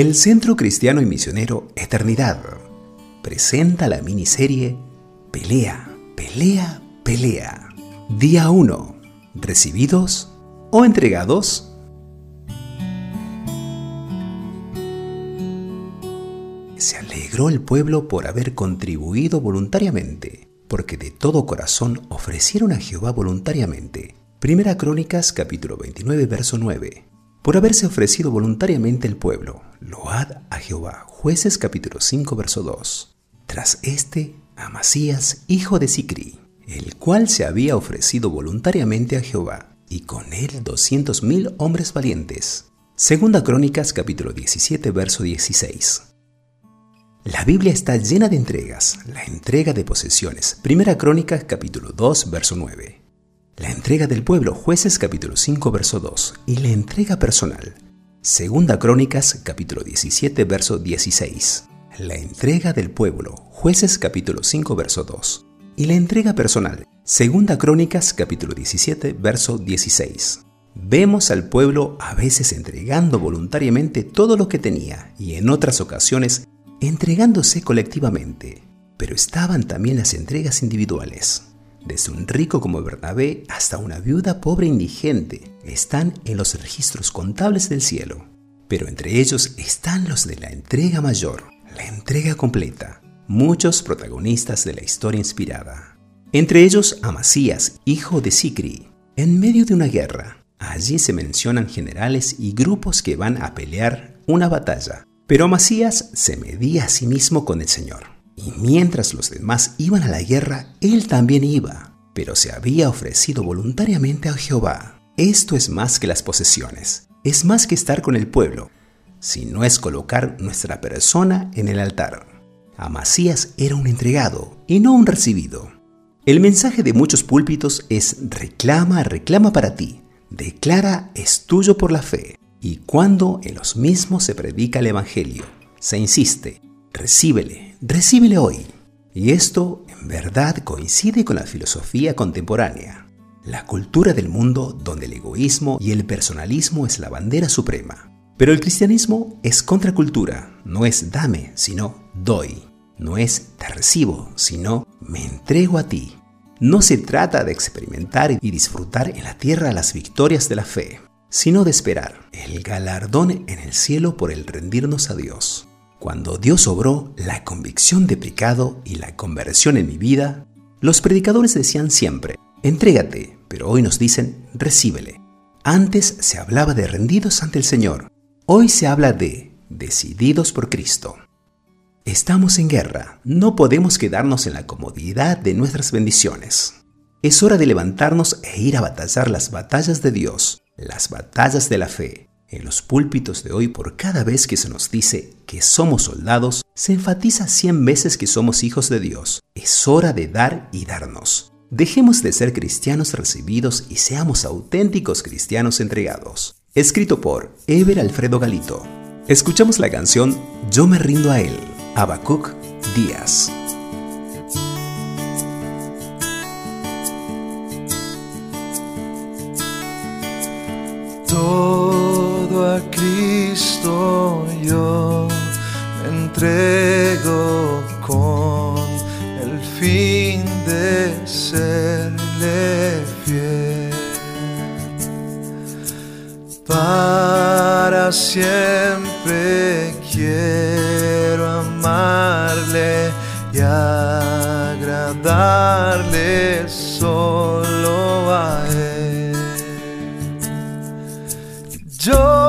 El Centro Cristiano y Misionero Eternidad presenta la miniserie Pelea, pelea, pelea. Día 1. ¿Recibidos o entregados? Se alegró el pueblo por haber contribuido voluntariamente, porque de todo corazón ofrecieron a Jehová voluntariamente. Primera Crónicas capítulo 29 verso 9 por haberse ofrecido voluntariamente el pueblo. Load a Jehová. Jueces capítulo 5 verso 2. Tras este, Amasías, hijo de Sicri, el cual se había ofrecido voluntariamente a Jehová, y con él doscientos mil hombres valientes. Segunda Crónicas capítulo 17 verso 16. La Biblia está llena de entregas, la entrega de posesiones. Primera Crónicas capítulo 2 verso 9 la entrega del pueblo, jueces capítulo 5 verso 2, y la entrega personal, segunda crónicas capítulo 17 verso 16, la entrega del pueblo, jueces capítulo 5 verso 2, y la entrega personal, segunda crónicas capítulo 17 verso 16. Vemos al pueblo a veces entregando voluntariamente todo lo que tenía y en otras ocasiones entregándose colectivamente, pero estaban también las entregas individuales desde un rico como Bernabé hasta una viuda pobre indigente, están en los registros contables del cielo. Pero entre ellos están los de la entrega mayor, la entrega completa, muchos protagonistas de la historia inspirada. Entre ellos Amasías, hijo de Sicri, en medio de una guerra. Allí se mencionan generales y grupos que van a pelear una batalla. Pero Amasías se medía a sí mismo con el Señor. Y mientras los demás iban a la guerra, él también iba, pero se había ofrecido voluntariamente a Jehová. Esto es más que las posesiones, es más que estar con el pueblo, si no es colocar nuestra persona en el altar. Amasías era un entregado y no un recibido. El mensaje de muchos púlpitos es reclama, reclama para ti, declara es tuyo por la fe. Y cuando en los mismos se predica el Evangelio, se insiste, recíbele, recíbele hoy. Y esto en verdad coincide con la filosofía contemporánea, la cultura del mundo donde el egoísmo y el personalismo es la bandera suprema. Pero el cristianismo es contracultura, no es dame, sino doy. No es te recibo, sino me entrego a ti. No se trata de experimentar y disfrutar en la tierra las victorias de la fe, sino de esperar el galardón en el cielo por el rendirnos a Dios. Cuando Dios obró la convicción de pecado y la conversión en mi vida, los predicadores decían siempre, entrégate, pero hoy nos dicen, recíbele. Antes se hablaba de rendidos ante el Señor, hoy se habla de decididos por Cristo. Estamos en guerra, no podemos quedarnos en la comodidad de nuestras bendiciones. Es hora de levantarnos e ir a batallar las batallas de Dios, las batallas de la fe, en los púlpitos de hoy, por cada vez que se nos dice que somos soldados, se enfatiza cien veces que somos hijos de Dios. Es hora de dar y darnos. Dejemos de ser cristianos recibidos y seamos auténticos cristianos entregados. Escrito por Ever Alfredo Galito. Escuchamos la canción Yo me rindo a él, Abacuc Díaz. Yo me entrego con el fin de serle fiel. Para siempre quiero amarle y agradarle solo a él. Yo